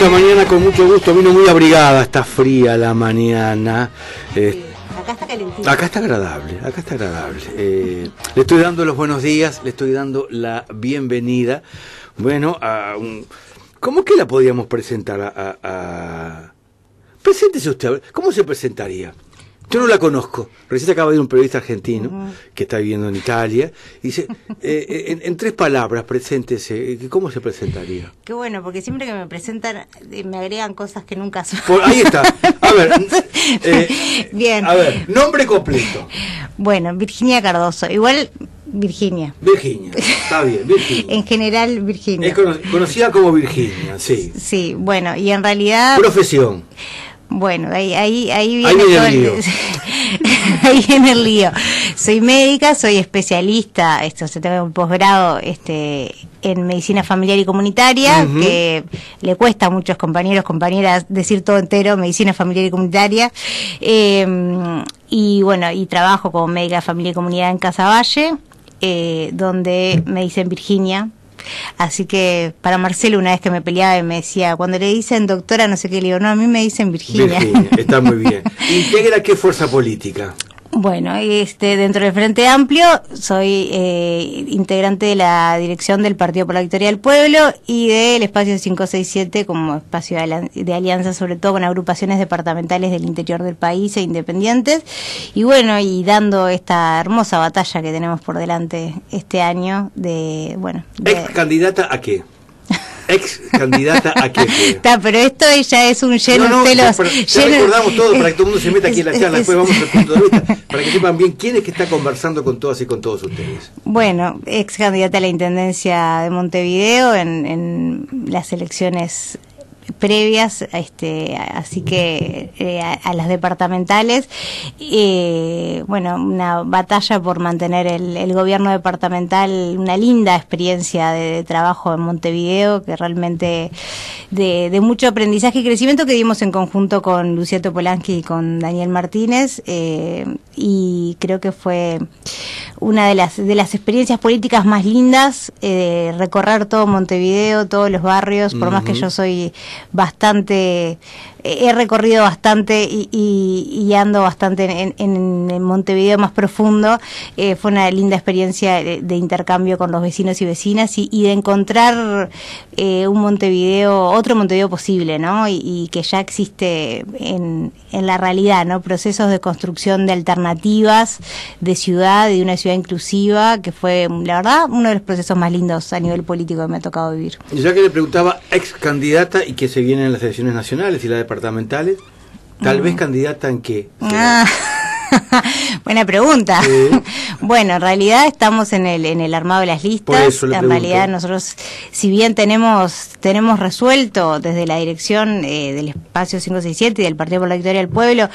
esta mañana con mucho gusto, vino muy abrigada, está fría la mañana. Eh, Acá está calentito. acá está agradable, acá está agradable. Eh, le estoy dando los buenos días, le estoy dando la bienvenida. Bueno, a un- ¿cómo que la podríamos presentar? A, a- a- Preséntese usted, ¿cómo se presentaría? Yo no la conozco. Recién acaba de ir un periodista argentino que está viviendo en Italia. Y dice, eh, eh, en, en tres palabras, preséntese. ¿Cómo se presentaría? Qué bueno, porque siempre que me presentan eh, me agregan cosas que nunca son. Por- ahí está. A ver. eh, Bien. A ver, nombre completo. Bueno, Virginia Cardoso. Igual Virginia. Virginia. Está bien, Virginia. En general, Virginia. Es conocida como Virginia, sí. Sí, bueno, y en realidad, Profesión. Bueno, ahí, ahí, ahí Ahí viene viene todo el lío. ahí viene el lío. Soy médica, soy especialista, esto se tengo un posgrado este en medicina familiar y comunitaria, que le cuesta a muchos compañeros, compañeras decir todo entero, medicina familiar y comunitaria. Eh, y bueno, y trabajo como médica de familia y comunidad en Casaballe, eh, donde me dicen Virginia, Así que para Marcelo una vez que me peleaba y me decía, cuando le dicen doctora no sé qué, le digo, no, a mí me dicen Virginia. Virginia, está muy bien. ¿Integra qué fuerza política? Bueno, este, dentro del Frente Amplio soy eh, integrante de la dirección del Partido por la Victoria del Pueblo y del Espacio 567 como espacio de, alianza, sobre todo con agrupaciones departamentales del interior del país e independientes. Y bueno, y dando esta hermosa batalla que tenemos por delante este año de, bueno, ¿Ex candidata a qué? ¿Ex candidata a qué? fue? Está, pero esto ya es un lleno no, no, de los... pero ya lleno- recordamos todo para que todo el mundo se meta aquí en la charla, es- después vamos al punto de vista, para que sepan bien quién es que está conversando con todas y con todos ustedes. Bueno, ex candidata a la Intendencia de Montevideo en, en las elecciones previas, este, así que eh, a, las departamentales, eh, bueno, una batalla por mantener el, gobierno departamental, una linda experiencia de, trabajo en Montevideo, que realmente de, mucho aprendizaje y crecimiento que dimos en conjunto con Luciano Polanski y con Daniel Martínez, eh, y creo que fue una de las de las experiencias políticas más lindas eh, recorrer todo Montevideo todos los barrios por más que yo soy bastante he recorrido bastante y, y- y ando bastante en, en- Montevideo más profundo. Eh, fue una linda experiencia de, de intercambio con los vecinos y vecinas y, y de encontrar eh, un Montevideo otro Montevideo posible no y, que ya existe en, la realidad no procesos de construcción de alternativas de ciudad y de una ciudad inclusiva que fue la verdad uno de los procesos más lindos a nivel político que me ha tocado vivir. Ya que le preguntaba ex candidata y que se vienen las elecciones nacionales y las departamentales, tal vez candidata en qué? Ah, buena pregunta. Sí. Bueno, en realidad estamos en el en el armado de las listas. en realidad nosotros, si bien tenemos tenemos resuelto desde la dirección eh, del espacio 567 y del Partido por la Victoria del Pueblo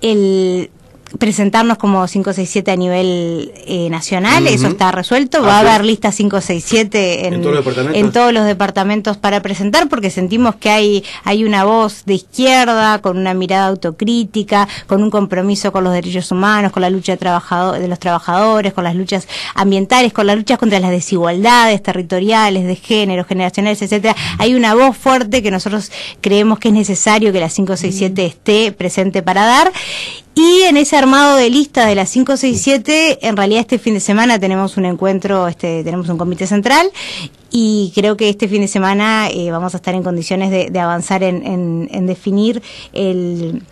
el presentarnos como 567 a nivel eh, nacional, eso está resuelto, Ah, va a sí. haber lista 567 en, ¿En todos en todos los departamentos para presentar porque sentimos que hay hay una voz de izquierda con una mirada autocrítica, con un compromiso con los derechos humanos, con la lucha de, de los trabajadores, con las luchas ambientales, con las luchas contra las desigualdades territoriales, de género, generacionales, etcétera. Hay una voz fuerte que nosotros creemos que es necesario que la 567 esté presente para dar. Y en ese armado de lista de las 567, en realidad este fin de semana tenemos un encuentro, este, tenemos un comité central y creo que este fin de semana eh, vamos a estar en condiciones de, de avanzar en, en- en definir el,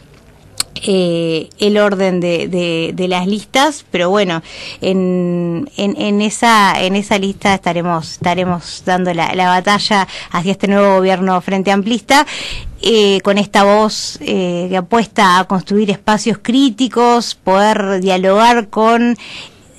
eh, el orden de, de, de las listas, pero bueno, en, en, en esa en esa lista estaremos estaremos dando la, la batalla hacia este nuevo gobierno frente amplista. eh, con esta voz eh, que apuesta a construir espacios críticos, poder dialogar con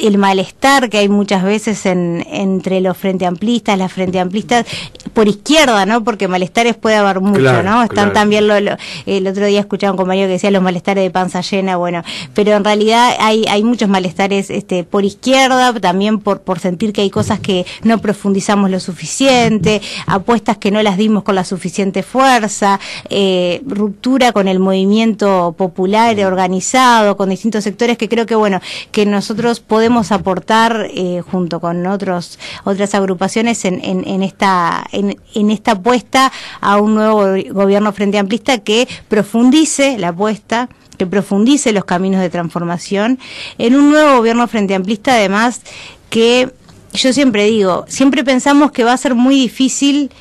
el malestar que hay muchas veces en, entre los frente amplistas, las frente amplistas, por izquierda, ¿no? Porque malestares puede haber mucho, Claro, ¿no? Están claro. también, lo, lo- el otro día escuchaba un compañero que decía los malestares de panza llena, bueno, pero en realidad hay, hay muchos malestares este, por izquierda, también por, por sentir que hay cosas que no profundizamos lo suficiente, apuestas que no las dimos con la suficiente fuerza, eh, ruptura con el movimiento popular organizado, con distintos sectores que creo que, bueno, que nosotros podemos aportar eh, junto con otros otras agrupaciones en, en, esta en, en esta apuesta a un nuevo gobierno frente amplista que profundice la apuesta que profundice los caminos de transformación en un nuevo gobierno frente amplista además que yo siempre digo, siempre pensamos que va a ser muy difícil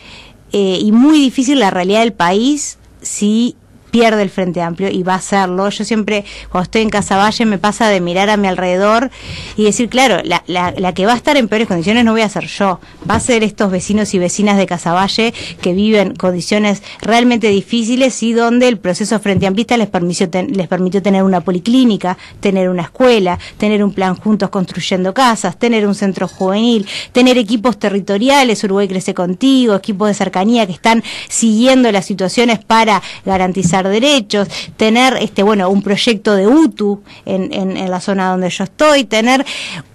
eh, y muy difícil la realidad del país si pierde el Frente Amplio y va a hacerlo. Yo siempre, cuando estoy en Casaballe, me pasa de mirar a mi alrededor y decir, claro, la, la, que va a estar en peores condiciones no voy a ser yo, va a ser estos vecinos y vecinas de Casaballe que viven condiciones realmente difíciles y donde el proceso Frente Amplista les permitió, les permitió tener una policlínica, tener una escuela, tener un plan juntos construyendo casas, tener un centro juvenil, tener equipos territoriales, Uruguay Crece Contigo, equipos de cercanía que están siguiendo las situaciones para garantizar derechos, tener este bueno un proyecto de UTU en, en, la zona donde yo estoy, tener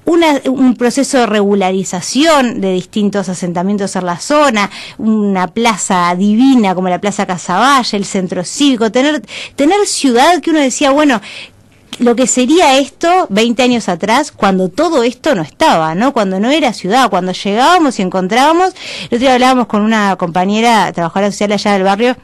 una, un proceso de regularización de distintos asentamientos en la zona, una plaza divina como la Plaza Casaballe, el centro cívico, tener, tener ciudad que uno decía, bueno, lo que sería esto 20 años atrás, cuando todo esto no estaba, ¿no? Cuando no era ciudad, cuando llegábamos y encontrábamos, el otro día hablábamos con una compañera trabajadora social allá del barrio,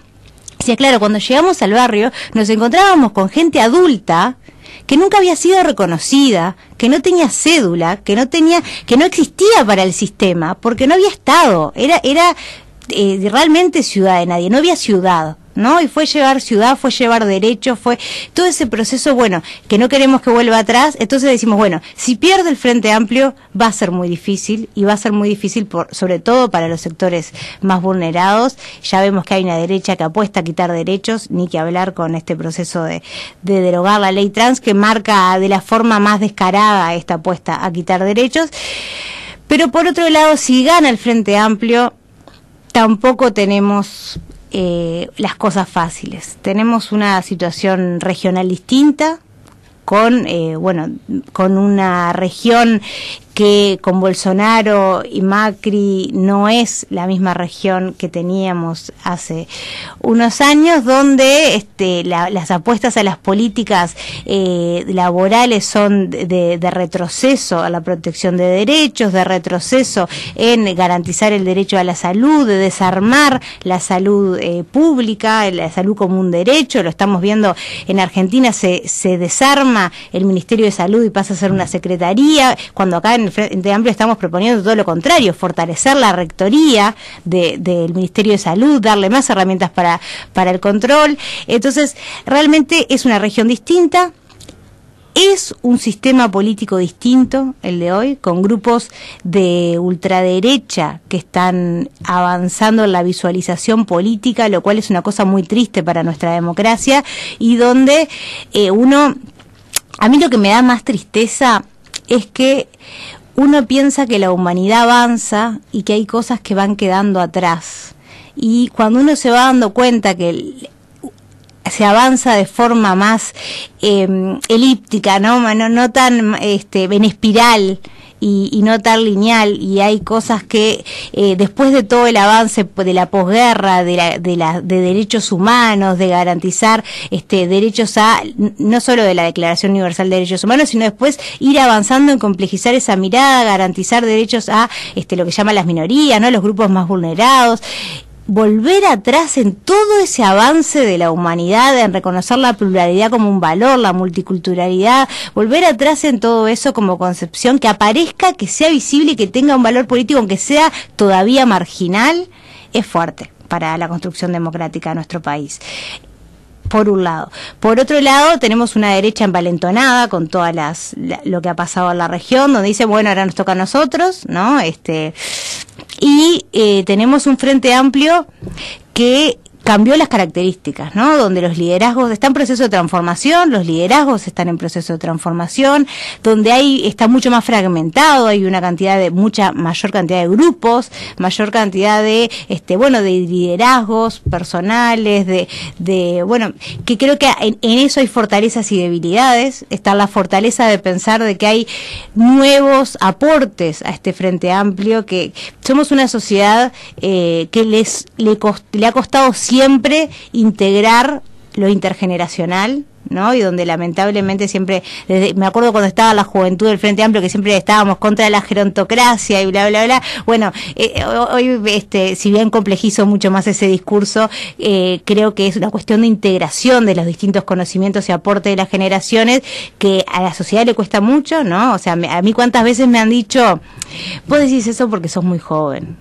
Decía, claro, cuando llegamos al barrio nos encontrábamos con gente adulta que nunca había sido reconocida, que no tenía cédula, que no tenía, que no existía para el sistema, porque no había estado, era, era eh, realmente ciudad de nadie, no había ciudad. ¿No? Y fue llevar ciudad, fue llevar derechos, fue todo ese proceso, bueno, que no queremos que vuelva atrás, entonces decimos, bueno, si pierde el Frente Amplio va a ser muy difícil y va a ser muy difícil por, sobre todo para los sectores más vulnerados. Ya vemos que hay una derecha que apuesta a quitar derechos, ni que hablar con este proceso de, de derogar la ley trans que marca de la forma más descarada esta apuesta a quitar derechos. Pero por otro lado, si gana el Frente Amplio, tampoco tenemos eh, las cosas fáciles. Tenemos una situación regional distinta, con eh, bueno con una región que con Bolsonaro y Macri no es la misma región que teníamos hace unos años, donde este, las apuestas a las políticas eh, laborales son de, retroceso a la protección de derechos, de retroceso en garantizar el derecho a la salud, de desarmar la salud eh, pública, la salud como un derecho. Lo estamos viendo en Argentina, se, se desarma el Ministerio de Salud y pasa a ser una secretaría, cuando acá en Frente Amplio estamos proponiendo todo lo contrario, fortalecer la rectoría del Ministerio de Salud, darle más herramientas para, para el control. Entonces, realmente es una región distinta, es un sistema político distinto el de hoy, con grupos de ultraderecha que están avanzando en la visualización política, lo cual es una cosa muy triste para nuestra democracia y donde eh, uno, a mí lo que me da más tristeza es que uno piensa que la humanidad avanza y que hay cosas que van quedando atrás. Y cuando uno se va dando cuenta que se avanza de forma más em, elíptica, ¿no? no, no tan este, en espiral, y, no tan lineal y hay cosas que eh, después de todo el avance de la posguerra, de, la, de, la, de derechos humanos, de garantizar este, derechos a, no solo de la Declaración Universal de Derechos Humanos, sino después ir avanzando en complejizar esa mirada, garantizar derechos a este, lo que llaman las minorías, ¿no? los grupos más vulnerados volver atrás en todo ese avance de la humanidad, en reconocer la pluralidad como un valor, la multiculturalidad, volver atrás en todo eso como concepción, que aparezca, que sea visible y que tenga un valor político, aunque sea todavía marginal, es fuerte para la construcción democrática de nuestro país por un lado. Por otro lado, tenemos una derecha envalentonada con todas las lo que ha pasado en la región, donde dice, bueno, ahora nos toca a nosotros, ¿no? Este y eh, tenemos un frente amplio que cambió las características, ¿no? Donde los liderazgos están en proceso de transformación, los liderazgos están en proceso de transformación, donde hay está mucho más fragmentado, hay una cantidad de mucha mayor cantidad de grupos, mayor cantidad de este bueno, de liderazgos personales, de de bueno, que creo que en, eso hay fortalezas y debilidades, está la fortaleza de pensar de que hay nuevos aportes a este frente amplio que somos una sociedad eh, que les le, le ha costado siempre integrar lo intergeneracional, ¿no? Y donde lamentablemente siempre, desde, me acuerdo cuando estaba la juventud del Frente Amplio, que siempre estábamos contra la gerontocracia y bla, bla, bla. Bueno, eh, hoy, este, si bien complejizo mucho más ese discurso, eh, creo que es una cuestión de integración de los distintos conocimientos y aporte de las generaciones que a la sociedad le cuesta mucho, ¿no? O sea, a mí cuántas veces me han dicho, vos decís eso porque sos muy joven.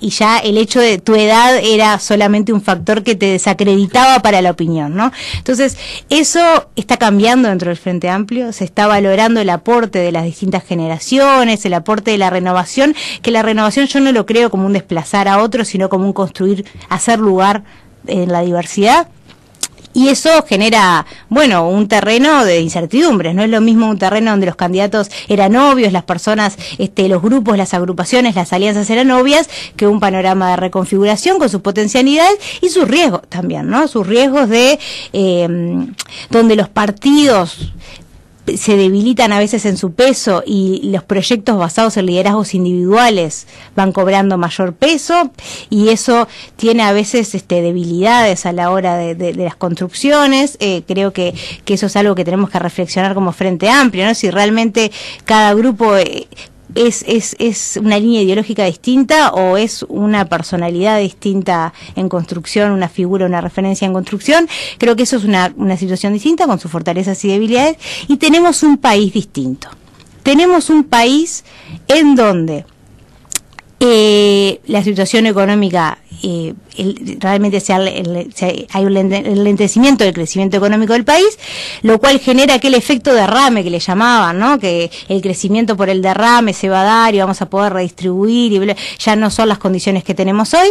Y ya el hecho de tu edad era solamente un factor que te desacreditaba para la opinión, ¿no? Entonces, eso está cambiando dentro del Frente Amplio, se está valorando el aporte de las distintas generaciones, el aporte de la renovación, que la renovación yo no lo creo como un desplazar a otros, sino como un construir, hacer lugar en la diversidad y eso genera, bueno, un terreno de incertidumbres. No es lo mismo un terreno donde los candidatos eran obvios, las personas, este, los grupos, las agrupaciones, las alianzas eran obvias, que un panorama de reconfiguración con sus potencialidades y sus riesgos también, ¿no? Sus riesgos de eh, donde los partidos se debilitan a veces en su peso y los proyectos basados en liderazgos individuales van cobrando mayor peso y eso tiene a veces este, debilidades a la hora de, las construcciones. Eh, creo que, que, eso es algo que tenemos que reflexionar como Frente Amplio, ¿no? Si realmente cada grupo... Eh, es, es, es una línea ideológica distinta o es una personalidad distinta en construcción, una figura, una referencia en construcción. Creo que eso es una, una situación distinta con sus fortalezas y debilidades y tenemos un país distinto. Tenemos un país en donde eh, la situación económica eh, realmente se, hay un lentecimiento del crecimiento económico del país, lo cual genera aquel efecto derrame que le llamaban, ¿no? que el crecimiento por el derrame se va a dar y vamos a poder redistribuir y ya no son las condiciones que tenemos hoy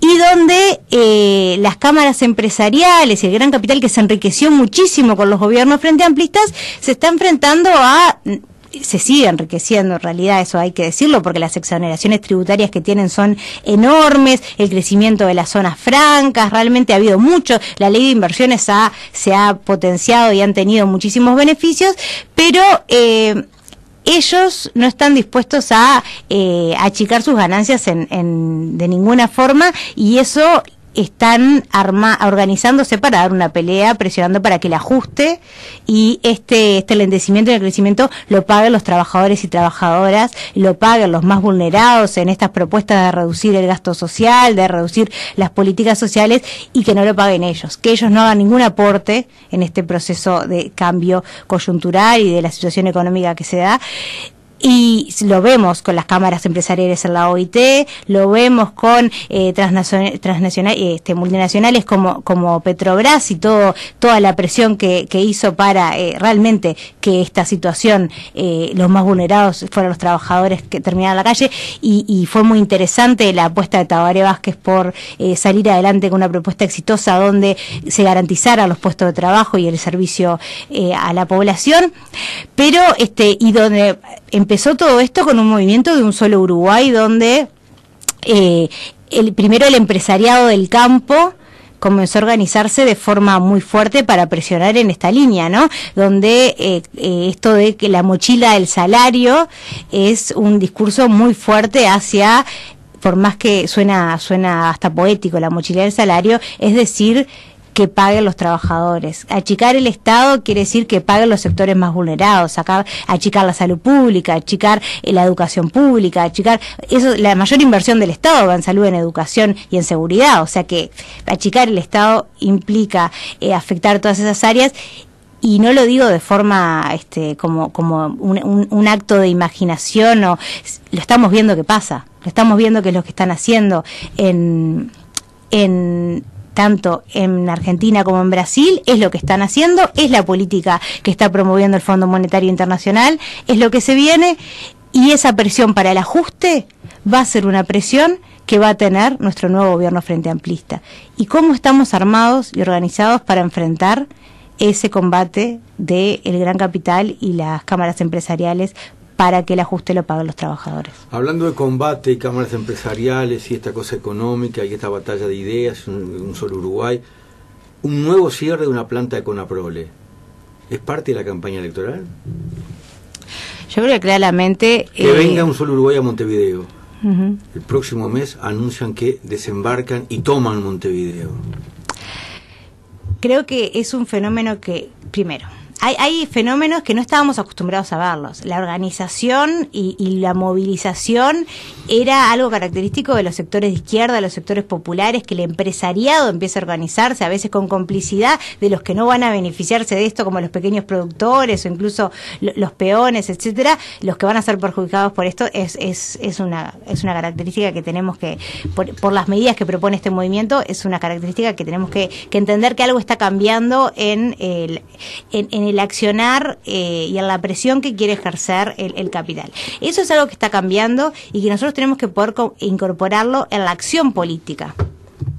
y donde eh, las cámaras empresariales y el gran capital que se enriqueció muchísimo con los gobiernos frente amplistas se está enfrentando a se sigue enriqueciendo en realidad, eso hay que decirlo, porque las exoneraciones tributarias que tienen son enormes, el crecimiento de las zonas francas, realmente ha habido mucho, la ley de inversiones ha, se ha potenciado y han tenido muchísimos beneficios, pero eh, ellos no están dispuestos a eh, achicar sus ganancias en, de ninguna forma y eso están arma, organizándose para dar una pelea, presionando para que el ajuste y este, este lentecimiento y el crecimiento lo paguen los trabajadores y trabajadoras, lo paguen los más vulnerados en estas propuestas de reducir el gasto social, de reducir las políticas sociales y que no lo paguen ellos, que ellos no hagan ningún aporte en este proceso de cambio coyuntural y de la situación económica que se da y lo vemos con las cámaras empresariales en la OIT, lo vemos con eh, este, multinacionales como, como Petrobras y todo, toda la presión que, que hizo para eh, realmente que esta situación, eh, los más vulnerados fueran los trabajadores que terminaran la calle y, fue muy interesante la apuesta de Tabaré Vázquez por eh, salir adelante con una propuesta exitosa donde se garantizara los puestos de trabajo y el servicio eh, a la población, pero este y donde empezó todo esto con un movimiento de un solo Uruguay donde eh, el primero el empresariado del campo comenzó a organizarse de forma muy fuerte para presionar en esta línea, ¿no? Donde eh, eh, esto de que la mochila del salario es un discurso muy fuerte hacia por más que suena suena hasta poético la mochila del salario, es decir, que paguen los trabajadores. Achicar el Estado quiere decir que paguen los sectores más vulnerados, achicar la salud pública, achicar eh, la educación pública, achicar, eso, la mayor inversión del Estado va en salud, en educación y en seguridad, o sea que achicar el Estado implica eh, afectar todas esas áreas y no lo digo de forma este como como un, un, acto de imaginación o lo estamos viendo que pasa lo estamos viendo que es lo que están haciendo en en tanto en Argentina como en Brasil, es lo que están haciendo, es la política que está promoviendo el Fondo Monetario Internacional, es lo que se viene y esa presión para el ajuste va a ser una presión que va a tener nuestro nuevo gobierno frente amplista. ¿Y cómo estamos armados y organizados para enfrentar ese combate del el gran capital y las cámaras empresariales para que el ajuste lo paguen los trabajadores. Hablando de combate y cámaras empresariales y esta cosa económica y esta batalla de ideas, un, solo Uruguay, un nuevo cierre de una planta de Conaprole, ¿es parte de la campaña electoral? Yo creo que claramente... Que venga eh, un solo Uruguay a Montevideo. El próximo mes anuncian que desembarcan y toman Montevideo. creo que es un fenómeno que, primero, hay, fenómenos que no estábamos acostumbrados a verlos. La organización y, la movilización era algo característico de los sectores de izquierda, de los sectores populares, que el empresariado empieza a organizarse, a veces con complicidad de los que no van a beneficiarse de esto, como los pequeños productores o incluso los peones, etcétera, los que van a ser perjudicados por esto es, es, es, una, es una característica que tenemos que, por, las medidas que propone este movimiento, es una característica que tenemos que, entender que algo está cambiando en el, en el accionar eh, y en la presión que quiere ejercer el, capital. Eso es algo que está cambiando y que nosotros tenemos que poder incorporarlo en la acción política.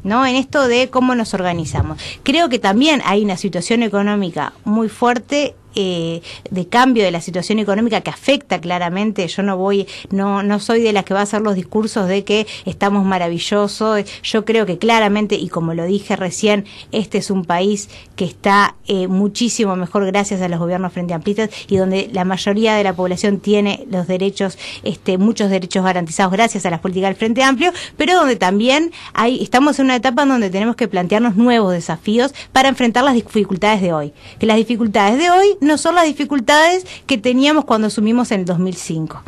¿no? En esto de cómo nos organizamos. Creo que también hay una situación económica muy fuerte eh, de cambio de la situación económica que afecta claramente. Yo no voy, no, no soy de las que va a hacer los discursos de que estamos maravillosos. Yo creo que claramente, y como lo dije recién, este es un país que está eh, muchísimo mejor gracias a los gobiernos frente amplistas y donde la mayoría de la población tiene los derechos, este, muchos derechos garantizados gracias a las políticas del Frente Amplio, pero donde también hay, estamos en una etapa donde tenemos que plantearnos nuevos desafíos para enfrentar las dificultades de hoy. Que las dificultades de hoy no son las dificultades que teníamos cuando asumimos en el 2005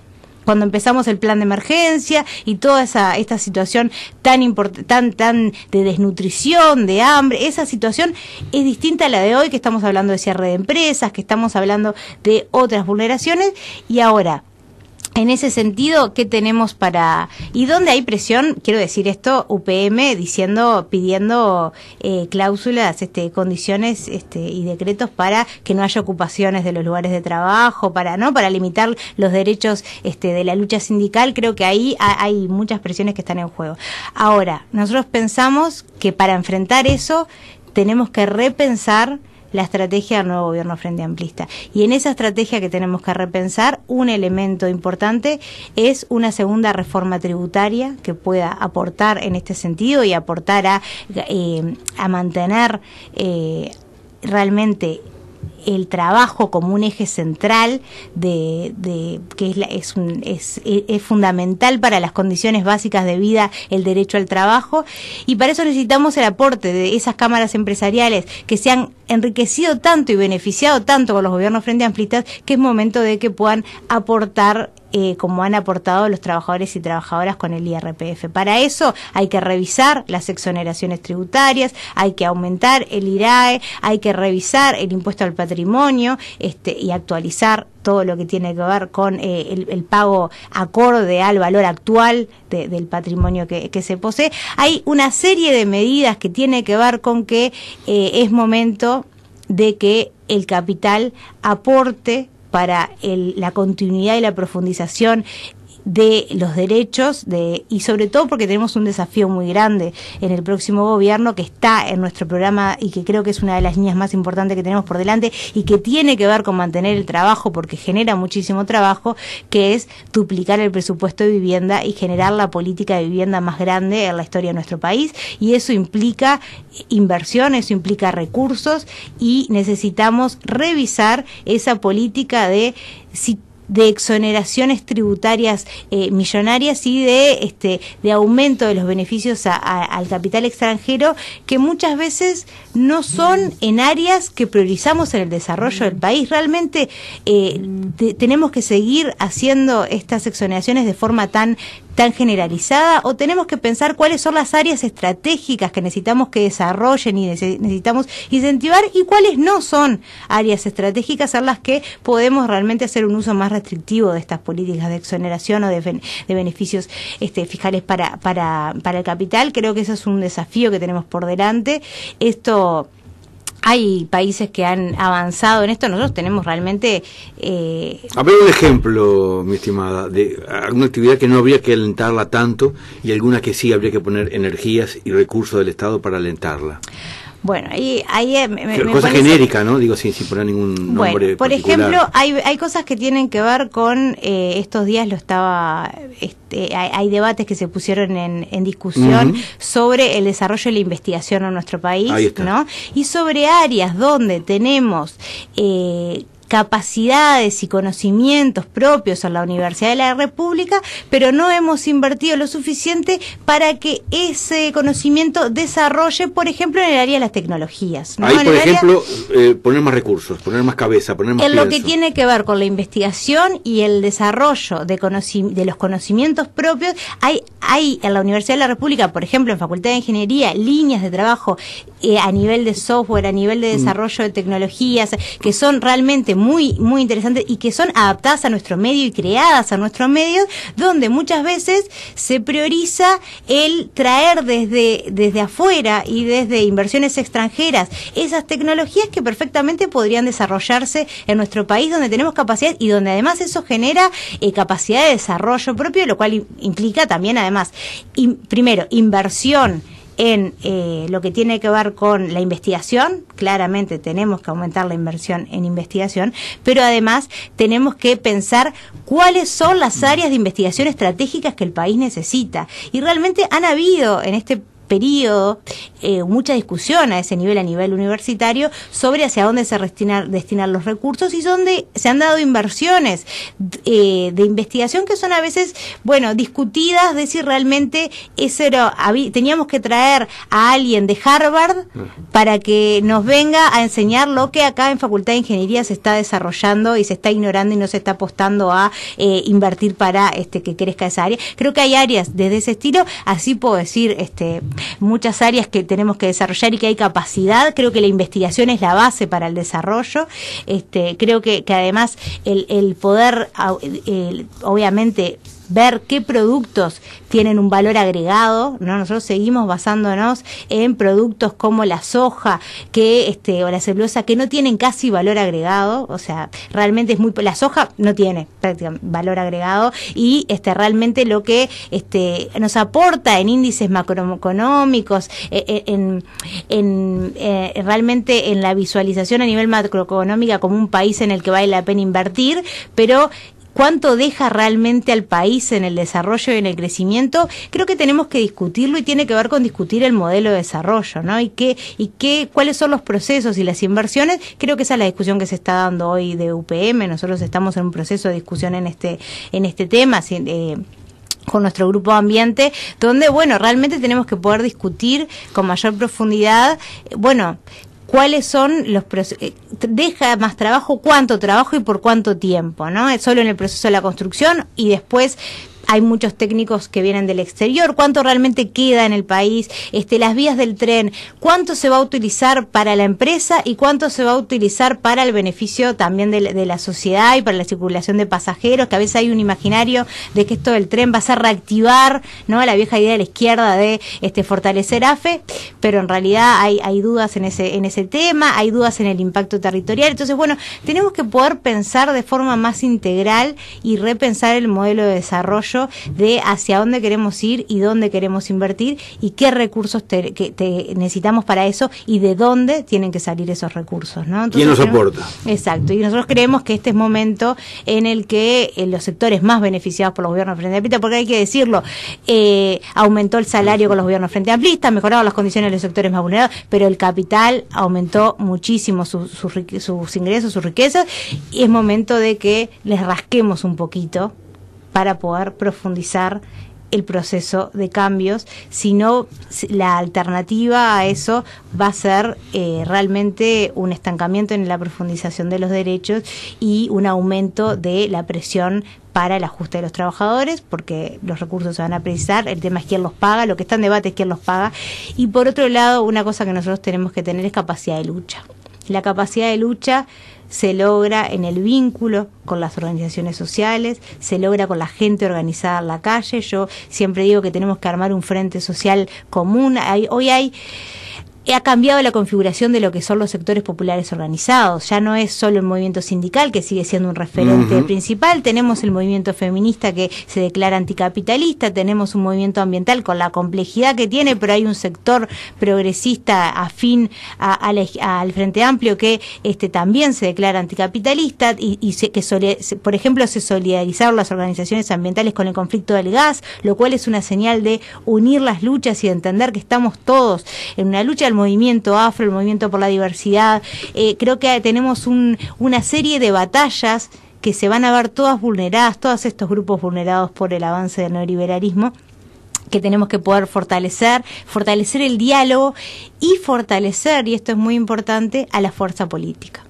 cuando empezamos el plan de emergencia y toda esa esta situación tan tan tan de desnutrición, de hambre, esa situación es distinta a la de hoy que estamos hablando de cierre de empresas, que estamos hablando de otras vulneraciones. Y ahora en ese sentido, ¿qué tenemos para... ¿Y dónde hay presión? Quiero decir esto, UPM diciendo, pidiendo eh, cláusulas, este, condiciones este, y decretos para que no haya ocupaciones de los lugares de trabajo, para no para limitar los derechos este, de la lucha sindical. Creo que ahí hay muchas presiones que están en juego. Ahora, nosotros pensamos que para enfrentar eso tenemos que repensar la estrategia del nuevo gobierno frente amplista. Y en esa estrategia que tenemos que repensar, un elemento importante es una segunda reforma tributaria que pueda aportar en este sentido y aportar a, eh, a mantener eh, realmente el trabajo como un eje central de, que es, es, es, fundamental para las condiciones básicas de vida el derecho al trabajo y para eso necesitamos el aporte de esas cámaras empresariales que se han enriquecido tanto y beneficiado tanto con los gobiernos frente a amplistas que es momento de que puedan aportar eh, como han aportado los trabajadores y trabajadoras con el IRPF. Para eso hay que revisar las exoneraciones tributarias, hay que aumentar el IRAE, hay que revisar el impuesto al patrimonio este, y actualizar todo lo que tiene que ver con eh, el, pago acorde al valor actual del patrimonio que, se posee. Hay una serie de medidas que tiene que ver con que eh, es momento de que el capital aporte para la continuidad y la profundización de los derechos de, y sobre todo porque tenemos un desafío muy grande en el próximo gobierno que está en nuestro programa y que creo que es una de las líneas más importantes que tenemos por delante y que tiene que ver con mantener el trabajo porque genera muchísimo trabajo, que es duplicar el presupuesto de vivienda y generar la política de vivienda más grande en la historia de nuestro país. Y eso implica inversión, eso implica recursos y necesitamos revisar esa política de de exoneraciones tributarias eh, millonarias y de este de aumento de los beneficios al capital extranjero que muchas veces no son en áreas que priorizamos en el desarrollo del país. Realmente eh, tenemos que seguir haciendo estas exoneraciones de forma tan tan generalizada o tenemos que pensar cuáles son las áreas estratégicas que necesitamos que desarrollen y necesitamos incentivar y cuáles no son áreas estratégicas en las que podemos realmente hacer un uso más restrictivo de estas políticas de exoneración o de, de beneficios este, fiscales para, para, para el capital. Creo que eso es un desafío que tenemos por delante. Esto hay países que han avanzado en esto, nosotros tenemos realmente... Eh... A ver un ejemplo, mi estimada, de alguna actividad que no habría que alentarla tanto y alguna que sí habría que poner energías y recursos del Estado para alentarla. Bueno, ahí... ahí eh, me, cosa genérica, ¿no? Digo, sin, sin poner ningún nombre Por ejemplo, hay, hay cosas que tienen que ver con, eh, estos días lo estaba, este, hay, debates que se pusieron en, en discusión sobre el desarrollo de la investigación en nuestro país, ¿no? Y sobre áreas donde tenemos... Eh, capacidades y conocimientos propios en la Universidad de la República, pero no hemos invertido lo suficiente para que ese conocimiento desarrolle, por ejemplo, en el área de las tecnologías. Ahí, por ejemplo, eh, poner más recursos, poner más cabeza, poner más En lo que tiene que ver con la investigación y el desarrollo de, de los conocimientos propios, hay, hay en la Universidad de la República, por ejemplo, en Facultad de Ingeniería, líneas de trabajo eh, a nivel de software, a nivel de mm. desarrollo de tecnologías, que son realmente muy, muy interesantes y que son adaptadas a nuestro medio y creadas a nuestro medio, donde muchas veces se prioriza el traer desde, desde afuera y desde inversiones extranjeras esas tecnologías que perfectamente podrían desarrollarse en nuestro país, donde tenemos capacidad y donde además eso genera eh, capacidad de desarrollo propio, lo cual implica también además, primero, inversión en eh, lo que tiene que ver con la investigación, claramente tenemos que aumentar la inversión en investigación, pero además tenemos que pensar cuáles son las áreas de investigación estratégicas que el país necesita. Y realmente han habido en este periodo eh, mucha discusión a ese nivel, a nivel universitario, sobre hacia dónde se destinan los recursos y dónde se han dado inversiones eh, de investigación que son a veces, bueno, discutidas de si realmente era, teníamos que traer a alguien de Harvard para que nos venga a enseñar lo que acá en Facultad de Ingeniería se está desarrollando y se está ignorando y no se está apostando a eh, invertir para este que crezca esa área. Creo que hay áreas desde ese estilo, así puedo decir, este muchas áreas que tenemos que desarrollar y que hay capacidad. Creo que la investigación es la base para el desarrollo. Este, creo que, que además el, el poder, obviamente, ver qué productos tienen un valor agregado, ¿no? Nosotros seguimos basándonos en productos como la soja, que este o la celulosa que no tienen casi valor agregado, o sea, realmente es muy la soja no tiene prácticamente valor agregado y este realmente lo que este nos aporta en índices macroeconómicos e, e, en, en, eh, realmente en la visualización a nivel macroeconómica como un país en el que vale la pena invertir, pero cuánto deja realmente al país en el desarrollo y en el crecimiento, creo que tenemos que discutirlo y tiene que ver con discutir el modelo de desarrollo, ¿no? Y qué, y qué, cuáles son los procesos y las inversiones. Creo que esa es la discusión que se está dando hoy de UPM. Nosotros estamos en un proceso de discusión en este, en este tema. Eh, con nuestro grupo de ambiente, donde, bueno, realmente tenemos que poder discutir con mayor profundidad, bueno, cuáles son los eh, deja más trabajo, cuánto trabajo y por cuánto tiempo, ¿no? Es solo en el proceso de la construcción y después hay muchos técnicos que vienen del exterior, cuánto realmente queda en el país, este, las vías del tren, cuánto se va a utilizar para la empresa y cuánto se va a utilizar para el beneficio también de, la sociedad y para la circulación de pasajeros, que a veces hay un imaginario de que esto del tren va a ser reactivar, ¿no? La vieja idea de la izquierda de este fortalecer AFE, pero en realidad hay, hay dudas en ese, en ese tema, hay dudas en el impacto territorial. Entonces, bueno, tenemos que poder pensar de forma más integral y repensar el modelo de desarrollo de hacia dónde queremos ir y dónde queremos invertir y qué recursos que necesitamos para eso y de dónde tienen que salir esos recursos. ¿no? ¿Quién los aporta? Exacto, y nosotros creemos que este es momento en el que eh, los sectores más beneficiados por los gobiernos frente amplista, porque hay que decirlo, eh, aumentó el salario con los gobiernos frente amplistas, mejoraron las condiciones de los sectores más vulnerados, pero el capital aumentó muchísimo sus ingresos, sus riquezas, y es momento de que les rasquemos un poquito para poder profundizar el proceso de cambios, sino la alternativa a eso va a ser eh, realmente un estancamiento en la profundización de los derechos y un aumento de la presión para el ajuste de los trabajadores, porque los recursos se van a precisar, el tema es quién los paga, lo que está en debate es quién los paga, y por otro lado, una cosa que nosotros tenemos que tener es capacidad de lucha. La capacidad de lucha se logra en el vínculo con las organizaciones sociales, se logra con la gente organizada en la calle. Yo siempre digo que tenemos que armar un frente social común. hoy hay ha cambiado la configuración de lo que son los sectores populares organizados. Ya no es solo el movimiento sindical, que sigue siendo un referente principal, tenemos el movimiento feminista que se declara anticapitalista, tenemos un movimiento ambiental con la complejidad que tiene, pero hay un sector progresista afín al Frente Amplio que este, también se declara anticapitalista y, que, por ejemplo, se solidarizaron las organizaciones ambientales con el conflicto del gas, lo cual es una señal de unir las luchas y de entender que estamos todos en una lucha el movimiento afro, el movimiento por la diversidad. Eh, creo que tenemos un, una serie de batallas que se van a ver todas vulneradas, todos estos grupos vulnerados por el avance del neoliberalismo que tenemos que poder fortalecer, fortalecer el diálogo y fortalecer, y esto es muy importante, a la fuerza política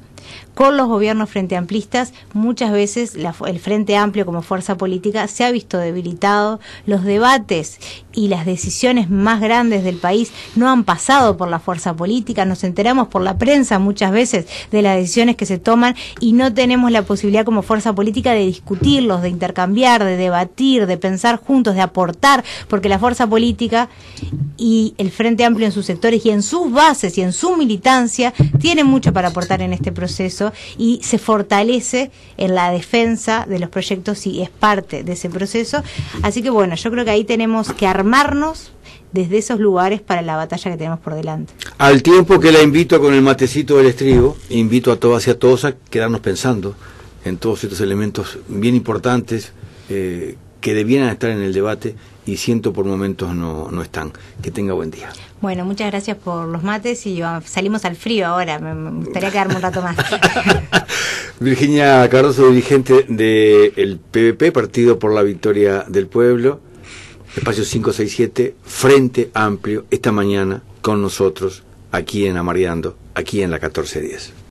con los gobiernos frente amplistas, muchas veces el Frente Amplio como fuerza política se ha visto debilitado, los debates y las decisiones más grandes del país no han pasado por la fuerza política, nos enteramos por la prensa muchas veces de las decisiones que se toman y no tenemos la posibilidad como fuerza política de discutirlos, de intercambiar, de debatir, de pensar juntos, de aportar, porque la fuerza política y el Frente Amplio en sus sectores y en sus bases y en su militancia tienen mucho para aportar en este proceso y se fortalece en la defensa de los proyectos y es parte de ese proceso. Así que bueno, yo creo que ahí tenemos que armarnos desde esos lugares para la batalla que tenemos por delante. Al tiempo que la invito con el matecito del estribo, invito a todas y a todos a quedarnos pensando en todos estos elementos bien importantes eh, que debieran estar en el debate y siento por momentos no, no están. Que tenga buen día. Bueno, muchas gracias por los mates y salimos al frío ahora. Me, gustaría quedarme un rato más. Virginia Cardoso, dirigente del PVP, Partido por la Victoria del Pueblo, espacio 567, Frente Amplio, esta mañana con nosotros aquí en Amariando, aquí en la 1410.